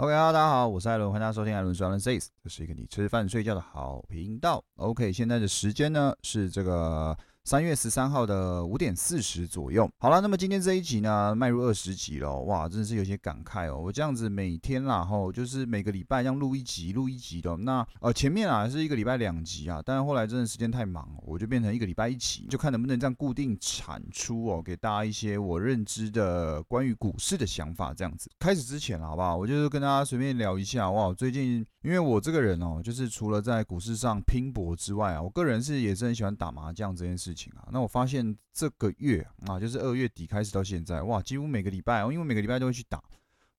OK 啊，大家好，我是艾伦，欢迎大家收听艾伦说的 Says，这是一个你吃饭睡觉的好频道。OK，现在的时间呢是这个。三月十三号的五点四十左右，好了，那么今天这一集呢，迈入二十集了，哇，真的是有些感慨哦。我这样子每天啦，吼，就是每个礼拜这样录一集，录一集的。那呃，前面啊是一个礼拜两集啊，但是后来真的时间太忙，我就变成一个礼拜一集，就看能不能这样固定产出哦，给大家一些我认知的关于股市的想法。这样子开始之前，好不好？我就是跟大家随便聊一下，哇，最近因为我这个人哦，就是除了在股市上拼搏之外啊，我个人是也是很喜欢打麻将这件事情。啊，那我发现这个月啊，就是二月底开始到现在，哇，几乎每个礼拜哦，因为每个礼拜都会去打，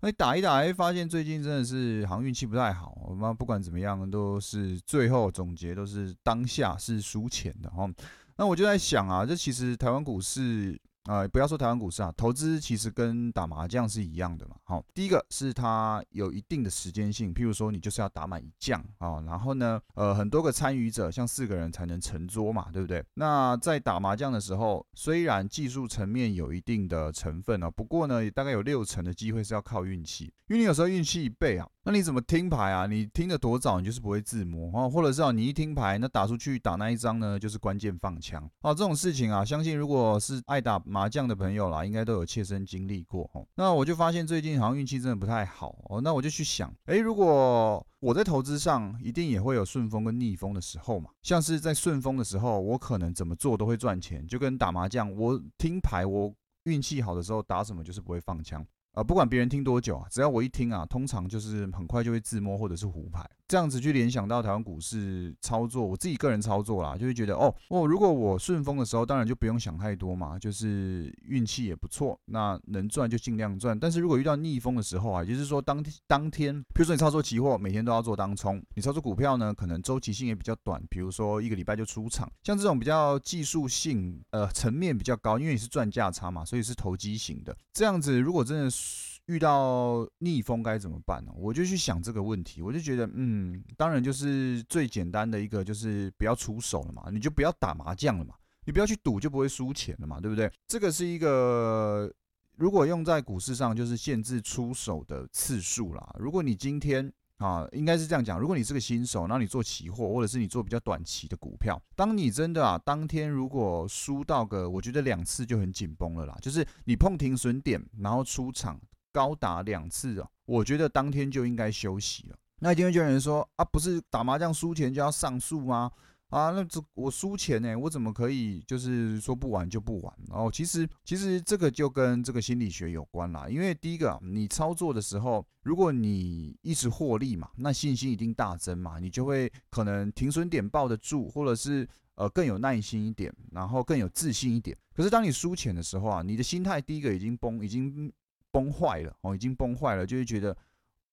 那打一打，哎，发现最近真的是好像运气不太好。我们不管怎么样，都是最后总结都是当下是输钱的哈。那我就在想啊，这其实台湾股市。呃，不要说台湾股市啊，投资其实跟打麻将是一样的嘛。好，第一个是它有一定的时间性，譬如说你就是要打满一将啊，然后呢，呃，很多个参与者，像四个人才能成桌嘛，对不对？那在打麻将的时候，虽然技术层面有一定的成分啊，不过呢，大概有六成的机会是要靠运气，因为你有时候运气一倍啊。那你怎么听牌啊？你听的多早，你就是不会自摸哦，或者是啊，你一听牌，那打出去打那一张呢，就是关键放枪哦。这种事情啊，相信如果是爱打麻将的朋友啦，应该都有切身经历过哦。那我就发现最近好像运气真的不太好哦。那我就去想，哎，如果我在投资上一定也会有顺风跟逆风的时候嘛，像是在顺风的时候，我可能怎么做都会赚钱，就跟打麻将，我听牌，我运气好的时候打什么就是不会放枪。啊，不管别人听多久啊，只要我一听啊，通常就是很快就会自摸或者是胡牌。这样子去联想到台湾股市操作，我自己个人操作啦，就会觉得哦哦，如果我顺风的时候，当然就不用想太多嘛，就是运气也不错，那能赚就尽量赚。但是如果遇到逆风的时候啊，就是说当当天，比如说你操作期货，每天都要做当冲；你操作股票呢，可能周期性也比较短，比如说一个礼拜就出场。像这种比较技术性呃层面比较高，因为你是赚价差嘛，所以是投机型的。这样子如果真的遇到逆风该怎么办呢？我就去想这个问题，我就觉得嗯。当然就是最简单的一个，就是不要出手了嘛，你就不要打麻将了嘛，你不要去赌，就不会输钱了嘛，对不对？这个是一个，如果用在股市上，就是限制出手的次数啦。如果你今天啊，应该是这样讲，如果你是个新手，那你做期货，或者是你做比较短期的股票，当你真的啊，当天如果输到个，我觉得两次就很紧绷了啦，就是你碰停损点，然后出场高达两次啊，我觉得当天就应该休息了。那一定会有人说啊，不是打麻将输钱就要上诉吗？啊，那这我输钱呢，我怎么可以就是说不玩就不玩？哦，其实其实这个就跟这个心理学有关啦。因为第一个，你操作的时候，如果你一直获利嘛，那信心一定大增嘛，你就会可能停损点抱得住，或者是呃更有耐心一点，然后更有自信一点。可是当你输钱的时候啊，你的心态第一个已经崩，已经崩坏了哦，已经崩坏了，就会觉得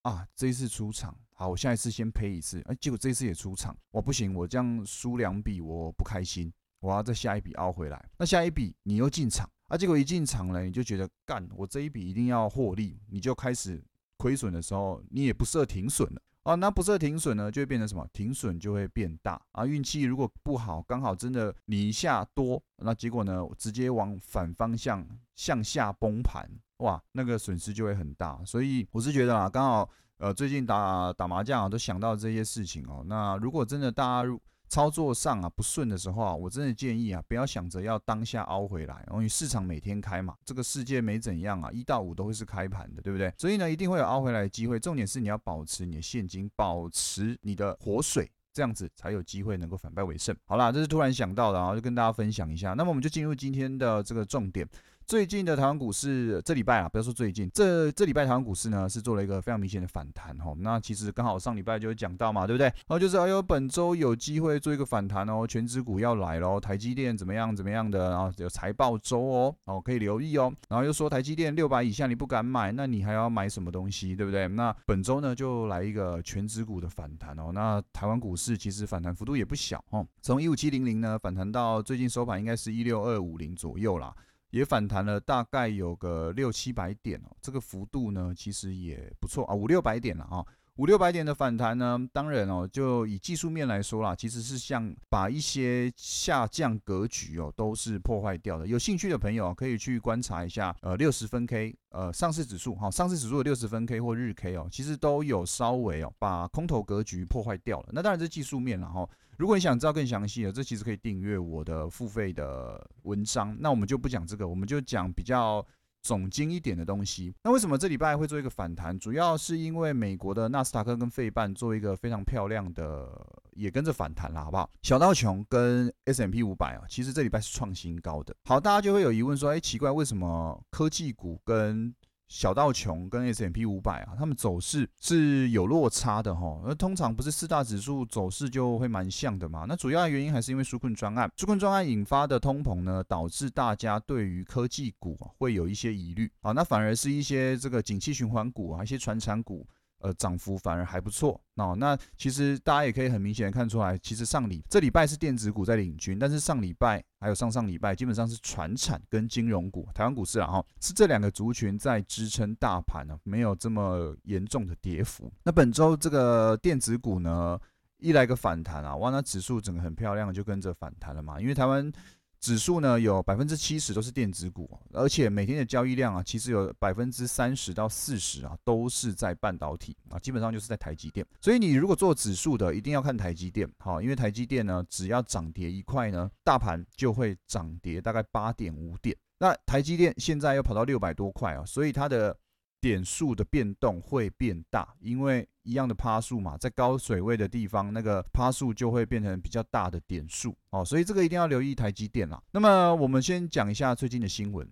啊，这一次出场。好，我下一次先赔一次，哎，结果这一次也出场，我不行，我这样输两笔我不开心，我要再下一笔凹回来。那下一笔你又进场，啊，结果一进场了，你就觉得干，我这一笔一定要获利，你就开始亏损的时候，你也不设停损了啊。那不设停损呢，就会变成什么？停损就会变大啊。运气如果不好，刚好真的你一下多，那结果呢，直接往反方向向下崩盘，哇，那个损失就会很大。所以我是觉得啊，刚好。呃，最近打打麻将啊，都想到这些事情哦。那如果真的大家操作上啊不顺的时候啊，我真的建议啊，不要想着要当下凹回来，因为市场每天开嘛，这个世界没怎样啊，一到五都会是开盘的，对不对？所以呢，一定会有凹回来的机会。重点是你要保持你的现金，保持你的活水，这样子才有机会能够反败为胜。好啦，这是突然想到的，然后就跟大家分享一下。那么我们就进入今天的这个重点。最近的台湾股市，这礼拜啊，不要说最近，这这礼拜台湾股市呢是做了一个非常明显的反弹哈。那其实刚好上礼拜就有讲到嘛，对不对？然后就是哎呦，本周有机会做一个反弹哦，全指股要来喽，台积电怎么样怎么样的，然后有财报周哦，哦可以留意哦。然后又说台积电六百以下你不敢买，那你还要买什么东西，对不对？那本周呢就来一个全指股的反弹哦。那台湾股市其实反弹幅度也不小哦，从一五七零零呢反弹到最近收盘应该是一六二五零左右啦。也反弹了大概有个六七百点哦，这个幅度呢其实也不错啊，五六百点了啊，五六百点的反弹呢，当然哦，就以技术面来说啦，其实是像把一些下降格局哦，都是破坏掉的。有兴趣的朋友可以去观察一下，呃，六十分 K，呃，上市指数哈，上市指数的六十分 K 或日 K 哦，其实都有稍微哦把空头格局破坏掉了。那当然是技术面了哈。如果你想知道更详细的，这其实可以订阅我的付费的文章。那我们就不讲这个，我们就讲比较。总经一点的东西，那为什么这礼拜会做一个反弹？主要是因为美国的纳斯达克跟费半做一个非常漂亮的，也跟着反弹了，好不好？小道琼跟 S M P 五百啊，其实这礼拜是创新高的。好，大家就会有疑问说，哎，奇怪，为什么科技股跟小道琼跟 S M P 五百啊，他们走势是有落差的哈。而通常不是四大指数走势就会蛮像的嘛？那主要原因还是因为纾困专案，纾困专案引发的通膨呢，导致大家对于科技股会有一些疑虑啊。那反而是一些这个景气循环股啊，一些传产股。呃，涨幅反而还不错哦。那其实大家也可以很明显的看出来，其实上礼这礼拜是电子股在领军，但是上礼拜还有上上礼拜，基本上是船产跟金融股，台湾股市啊哈，是这两个族群在支撑大盘呢，没有这么严重的跌幅。那本周这个电子股呢，一来个反弹啊，哇，那指数整个很漂亮，就跟着反弹了嘛，因为台湾。指数呢有百分之七十都是电子股，而且每天的交易量啊，其实有百分之三十到四十啊，都是在半导体啊，基本上就是在台积电。所以你如果做指数的，一定要看台积电，好，因为台积电呢，只要涨跌一块呢，大盘就会涨跌大概八点五点。那台积电现在又跑到六百多块啊，所以它的。点数的变动会变大，因为一样的趴数嘛，在高水位的地方，那个趴数就会变成比较大的点数哦，所以这个一定要留意台积电啦。那么我们先讲一下最近的新闻。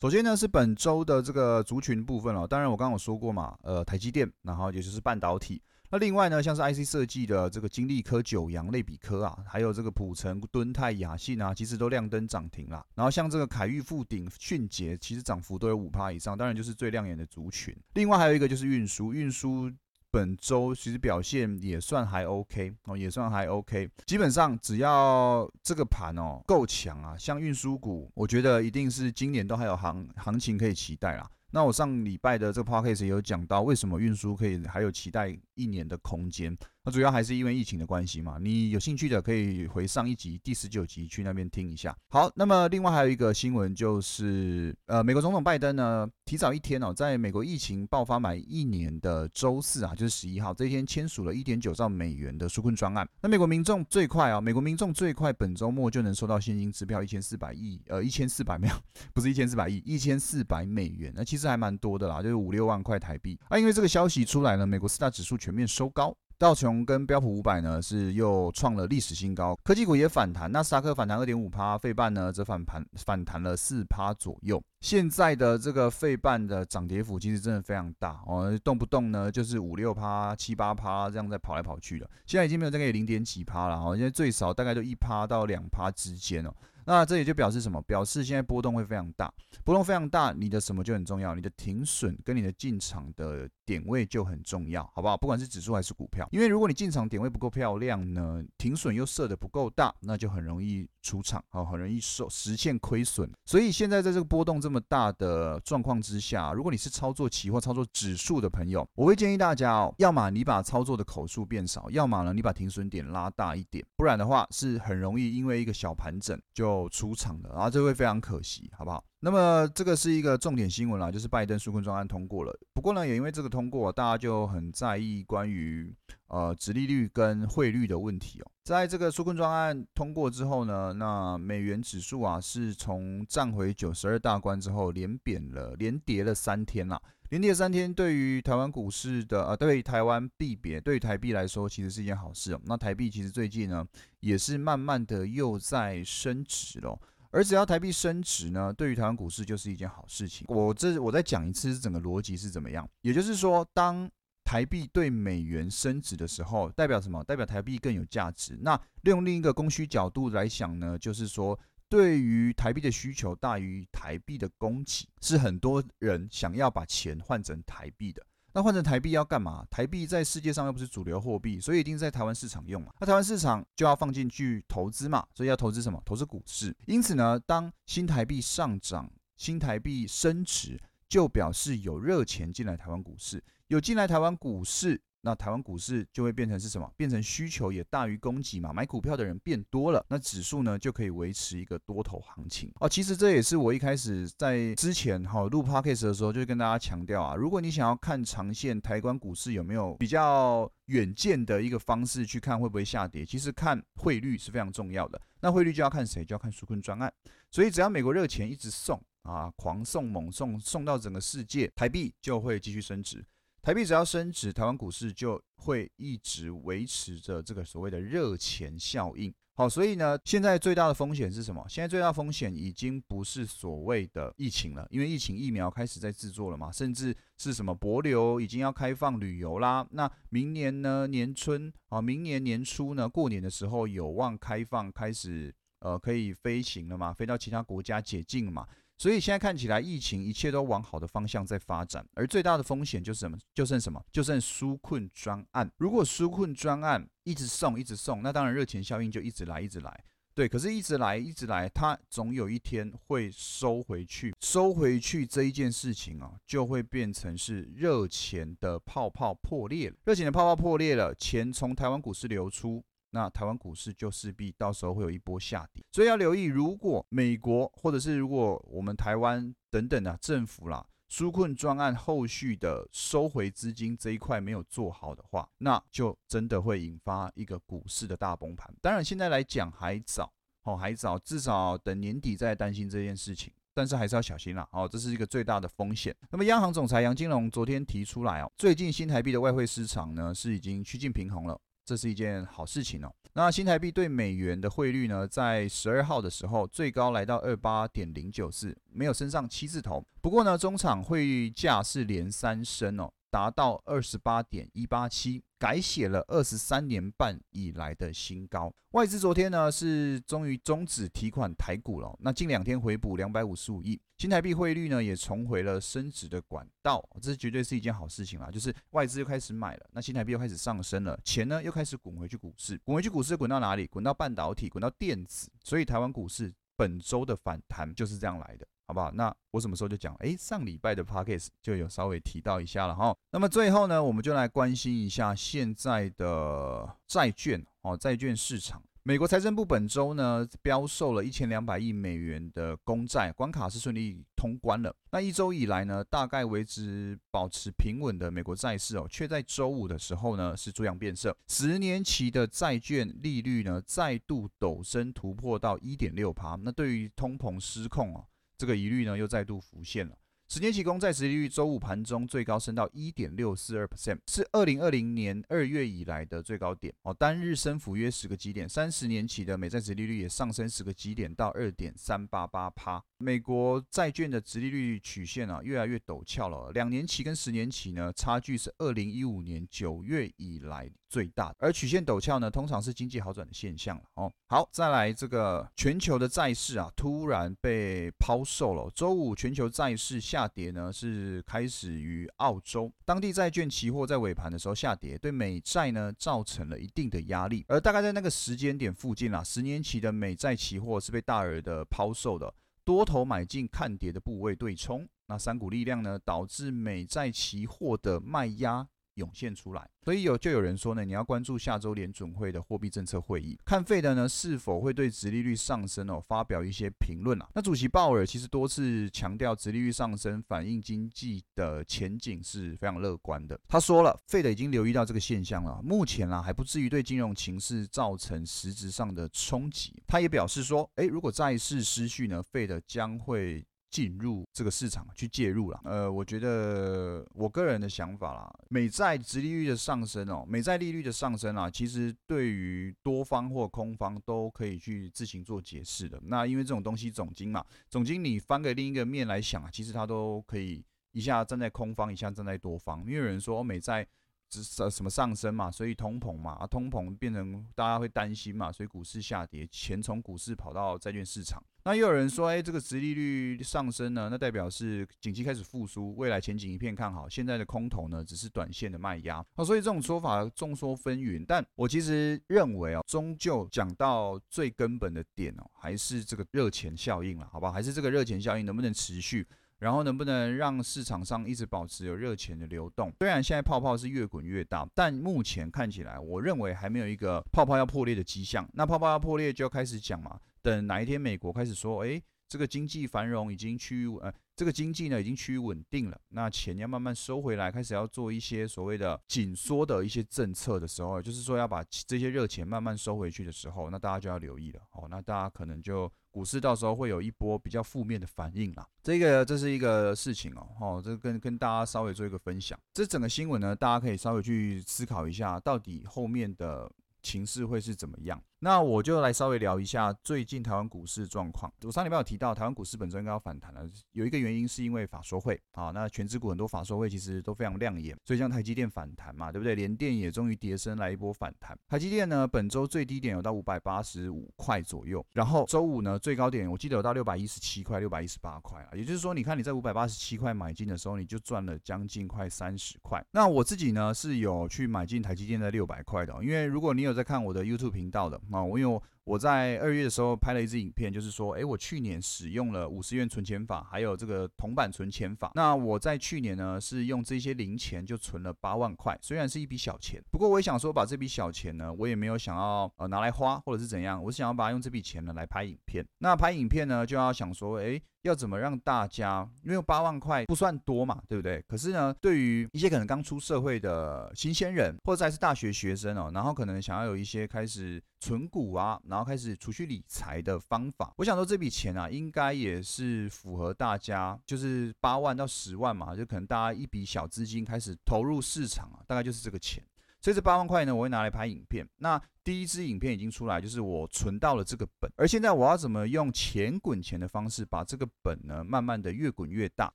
首先呢是本周的这个族群部分哦，当然我刚刚有说过嘛，呃，台积电，然后也就是半导体。那另外呢，像是 IC 设计的这个金利科、九阳、类比科啊，还有这个普成、敦泰、雅信啊，其实都亮灯涨停了。然后像这个凯域、富鼎、迅捷，其实涨幅都有五趴以上，当然就是最亮眼的族群。另外还有一个就是运输，运输本周其实表现也算还 OK 哦，也算还 OK。基本上只要这个盘哦够强啊，像运输股，我觉得一定是今年都还有行行情可以期待啦。那我上礼拜的这个 podcast 也有讲到，为什么运输可以还有期待一年的空间。那主要还是因为疫情的关系嘛，你有兴趣的可以回上一集第十九集去那边听一下。好，那么另外还有一个新闻就是，呃，美国总统拜登呢，提早一天哦，在美国疫情爆发满一年的周四啊，就是十一号这一天签署了一点九兆美元的纾困专案。那美国民众最快啊，美国民众最快本周末就能收到现金支票一千四百亿，呃，一千四百没有，不是一千四百亿，一千四百美元。那其实还蛮多的啦，就是五六万块台币。啊，因为这个消息出来了，美国四大指数全全面收高。道琼跟标普五百呢是又创了历史新高，科技股也反弹，纳斯克反弹二点五趴，费半呢则反弹反弹了四趴左右。现在的这个费半的涨跌幅其实真的非常大哦，动不动呢就是五六趴、七八趴这样在跑来跑去的。现在已经没有再给零点几趴了哦，现在最少大概都一趴到两趴之间哦。那这也就表示什么？表示现在波动会非常大，波动非常大，你的什么就很重要？你的停损跟你的进场的点位就很重要，好不好？不管是指数还是股票，因为如果你进场点位不够漂亮呢，停损又设的不够大，那就很容易出场，好，很容易受实现亏损。所以现在在这个波动这么大的状况之下，如果你是操作期货、操作指数的朋友，我会建议大家哦，要么你把操作的口数变少，要么呢你把停损点拉大一点，不然的话是很容易因为一个小盘整就。出场的，然后这会非常可惜，好不好？那么这个是一个重点新闻啦，就是拜登纾困专案通过了。不过呢，也因为这个通过，大家就很在意关于呃，殖利率跟汇率的问题哦。在这个纾困专案通过之后呢，那美元指数啊，是从站回九十二大关之后，连贬了，连跌了三天啦。连跌三天，对于台湾股市的啊，对台湾币别，对于台币来说，其实是一件好事哦。那台币其实最近呢，也是慢慢的又在升值了。而只要台币升值呢，对于台湾股市就是一件好事情。我这我再讲一次，整个逻辑是怎么样？也就是说，当台币对美元升值的时候，代表什么？代表台币更有价值。那利用另一个供需角度来想呢，就是说。对于台币的需求大于台币的供给，是很多人想要把钱换成台币的。那换成台币要干嘛？台币在世界上又不是主流货币，所以一定在台湾市场用嘛。那台湾市场就要放进去投资嘛，所以要投资什么？投资股市。因此呢，当新台币上涨、新台币升值，就表示有热钱进来台湾股市。有进来台湾股市，那台湾股市就会变成是什么？变成需求也大于供给嘛，买股票的人变多了，那指数呢就可以维持一个多头行情哦。其实这也是我一开始在之前哈录 podcast 的时候就跟大家强调啊，如果你想要看长线台湾股市有没有比较远见的一个方式去看会不会下跌，其实看汇率是非常重要的。那汇率就要看谁，就要看纾困专案。所以只要美国热钱一直送啊，狂送猛送，送到整个世界，台币就会继续升值。台币只要升值，台湾股市就会一直维持着这个所谓的热钱效应。好，所以呢，现在最大的风险是什么？现在最大风险已经不是所谓的疫情了，因为疫情疫苗开始在制作了嘛，甚至是什么博流已经要开放旅游啦。那明年呢，年春啊，明年年初呢，过年的时候有望开放，开始呃可以飞行了嘛，飞到其他国家解禁嘛。所以现在看起来，疫情一切都往好的方向在发展，而最大的风险就是什么？就剩什么？就剩纾困专案。如果纾困专案一直送，一直送，那当然热钱效应就一直来，一直来。对，可是一直来，一直来，它总有一天会收回去。收回去这一件事情啊，就会变成是热钱的泡泡破裂了。热钱的泡泡破裂了，钱从台湾股市流出。那台湾股市就势必到时候会有一波下跌，所以要留意，如果美国或者是如果我们台湾等等的政府啦，纾困专案后续的收回资金这一块没有做好的话，那就真的会引发一个股市的大崩盘。当然现在来讲还早，哦还早，至少等年底再担心这件事情，但是还是要小心啦，哦这是一个最大的风险。那么央行总裁杨金龙昨天提出来哦，最近新台币的外汇市场呢是已经趋近平衡了。这是一件好事情哦。那新台币对美元的汇率呢，在十二号的时候最高来到二八点零九四，没有升上七字头。不过呢，中场汇率价是连三升哦。达到二十八点一八七，改写了二十三年半以来的新高。外资昨天呢是终于终止提款台股了，那近两天回补两百五十五亿，新台币汇率呢也重回了升值的管道，这绝对是一件好事情啦。就是外资又开始买了，那新台币又开始上升了，钱呢又开始滚回去股市，滚回去股市滚到哪里？滚到半导体，滚到电子。所以台湾股市本周的反弹就是这样来的。好不好？那我什么时候就讲？哎，上礼拜的 p o c a s t 就有稍微提到一下了哈。那么最后呢，我们就来关心一下现在的债券哦，债券市场。美国财政部本周呢标售了一千两百亿美元的公债，关卡是顺利通关了。那一周以来呢，大概维持保持平稳的美国债市哦，却在周五的时候呢是逐样变色。十年期的债券利率呢再度陡升，突破到一点六趴。那对于通膨失控哦。这个疑虑呢又再度浮现了。十年期公债殖利率周五盘中最高升到一点六四二 percent，是二零二零年二月以来的最高点哦，单日升幅约十个基点。三十年期的美债殖利率也上升十个基点到二点三八八趴。美国债券的殖利率曲线啊越来越陡峭了，两年期跟十年期呢差距是二零一五年九月以来最大，而曲线陡峭呢通常是经济好转的现象哦。好，再来这个全球的债市啊突然被抛售了，周五全球债市下。下跌呢是开始于澳洲，当地债券期货在尾盘的时候下跌，对美债呢造成了一定的压力。而大概在那个时间点附近啊，十年期的美债期货是被大额的抛售的，多头买进看跌的部位对冲，那三股力量呢导致美债期货的卖压。涌现出来，所以有就有人说呢，你要关注下周联准会的货币政策会议，看费的呢是否会对殖利率上升哦发表一些评论啊。那主席鲍尔其实多次强调，殖利率上升反映经济的前景是非常乐观的。他说了，费的已经留意到这个现象了，目前啦还不至于对金融情势造成实质上的冲击。他也表示说，诶，如果债市失序呢，费的将会。进入这个市场去介入了，呃，我觉得我个人的想法啦，美债殖利率的上升哦，美债利率的上升啊，其实对于多方或空方都可以去自行做解释的。那因为这种东西总金嘛，总金你翻个另一个面来想啊，其实它都可以一下站在空方，一下站在多方。因为有人说美债什什么上升嘛，所以通膨嘛，啊通膨变成大家会担心嘛，所以股市下跌，钱从股市跑到债券市场。那又有人说，哎，这个殖利率上升呢，那代表是景气开始复苏，未来前景一片看好。现在的空头呢，只是短线的卖压。哦，所以这种说法众说纷纭。但我其实认为哦，终究讲到最根本的点哦，还是这个热钱效应了，好吧？还是这个热钱效应能不能持续？然后能不能让市场上一直保持有热钱的流动？虽然现在泡泡是越滚越大，但目前看起来，我认为还没有一个泡泡要破裂的迹象。那泡泡要破裂就要开始讲嘛，等哪一天美国开始说，哎，这个经济繁荣已经趋于呃。这个经济呢已经趋于稳定了，那钱要慢慢收回来，开始要做一些所谓的紧缩的一些政策的时候，就是说要把这些热钱慢慢收回去的时候，那大家就要留意了哦。那大家可能就股市到时候会有一波比较负面的反应啦。这个这是一个事情哦，哦，这跟跟大家稍微做一个分享。这整个新闻呢，大家可以稍微去思考一下，到底后面的情势会是怎么样。那我就来稍微聊一下最近台湾股市状况。我上礼拜有提到，台湾股市本周应该要反弹了。有一个原因是因为法说会啊，那全指股很多法说会其实都非常亮眼，所以像台积电反弹嘛，对不对？联电也终于跌升来一波反弹。台积电呢，本周最低点有到五百八十五块左右，然后周五呢最高点我记得有到六百一十七块、六百一十八块啊。也就是说，你看你在五百八十七块买进的时候，你就赚了将近快三十块。那我自己呢是有去买进台积电在六百块的，因为如果你有在看我的 YouTube 频道的啊，我有。我在二月的时候拍了一支影片，就是说，诶，我去年使用了五十元存钱法，还有这个铜板存钱法。那我在去年呢，是用这些零钱就存了八万块，虽然是一笔小钱，不过我也想说，把这笔小钱呢，我也没有想要呃拿来花或者是怎样，我是想要把它用这笔钱呢来拍影片。那拍影片呢，就要想说，诶。要怎么让大家？因为八万块不算多嘛，对不对？可是呢，对于一些可能刚出社会的新鲜人，或者还是大学学生哦，然后可能想要有一些开始存股啊，然后开始储蓄理财的方法，我想说这笔钱啊，应该也是符合大家，就是八万到十万嘛，就可能大家一笔小资金开始投入市场啊，大概就是这个钱。所以这八万块呢，我会拿来拍影片。那第一支影片已经出来，就是我存到了这个本。而现在我要怎么用钱滚钱的方式，把这个本呢，慢慢的越滚越大。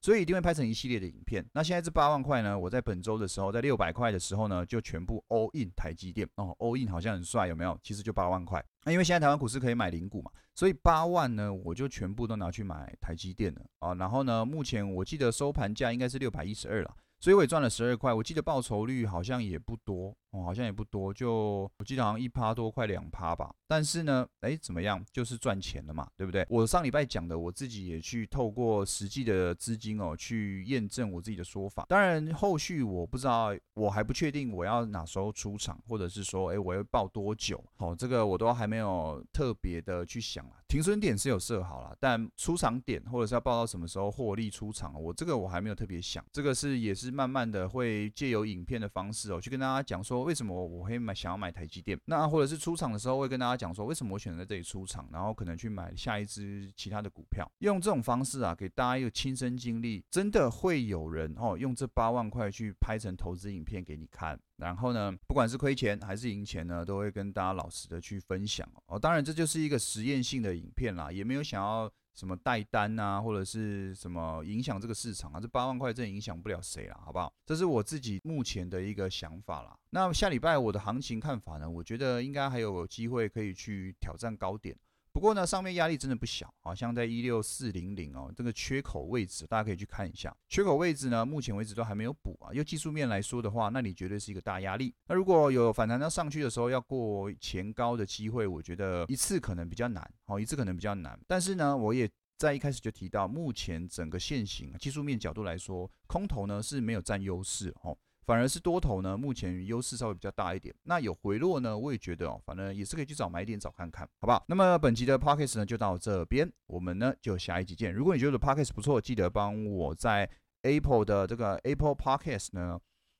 所以一定会拍成一系列的影片。那现在这八万块呢，我在本周的时候，在六百块的时候呢，就全部 all in 台积电哦，all in 好像很帅，有没有？其实就八万块。那因为现在台湾股市可以买零股嘛，所以八万呢，我就全部都拿去买台积电了啊。然后呢，目前我记得收盘价应该是六百一十二了。所以我也赚了十二块，我记得报酬率好像也不多哦，好像也不多，就我记得好像一趴多，快两趴吧。但是呢，哎，怎么样，就是赚钱了嘛，对不对？我上礼拜讲的，我自己也去透过实际的资金哦，去验证我自己的说法。当然，后续我不知道，我还不确定我要哪时候出场，或者是说，哎，我要报多久？好，这个我都还没有特别的去想啊。停损点是有设好了，但出场点或者是要报到什么时候获利出场，我这个我还没有特别想。这个是也是慢慢的会借由影片的方式哦，去跟大家讲说为什么我会买想要买台积电。那或者是出场的时候会跟大家讲说为什么我选择这里出场，然后可能去买下一支其他的股票。用这种方式啊，给大家一个亲身经历，真的会有人哦用这八万块去拍成投资影片给你看。然后呢，不管是亏钱还是赢钱呢，都会跟大家老实的去分享哦。当然，这就是一个实验性的影片啦，也没有想要什么带单啊，或者是什么影响这个市场啊。这八万块真影响不了谁啦，好不好？这是我自己目前的一个想法啦。那下礼拜我的行情看法呢？我觉得应该还有机会可以去挑战高点。不过呢，上面压力真的不小啊，像在一六四零零哦，这个缺口位置，大家可以去看一下。缺口位置呢，目前为止都还没有补啊。用技术面来说的话，那里绝对是一个大压力。那如果有反弹到上去的时候，要过前高的机会，我觉得一次可能比较难，哦，一次可能比较难。但是呢，我也在一开始就提到，目前整个现行技术面角度来说，空头呢是没有占优势哦。反而是多头呢，目前优势稍微比较大一点。那有回落呢，我也觉得哦，反正也是可以去找买点找看看，好不好？那么本集的 podcast 呢就到这边，我们呢就下一集见。如果你觉得 podcast 不错，记得帮我在 Apple 的这个 Apple Podcast 呢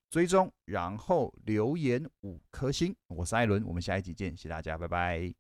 追踪，然后留言五颗星。我是艾伦，我们下一集见，谢谢大家，拜拜。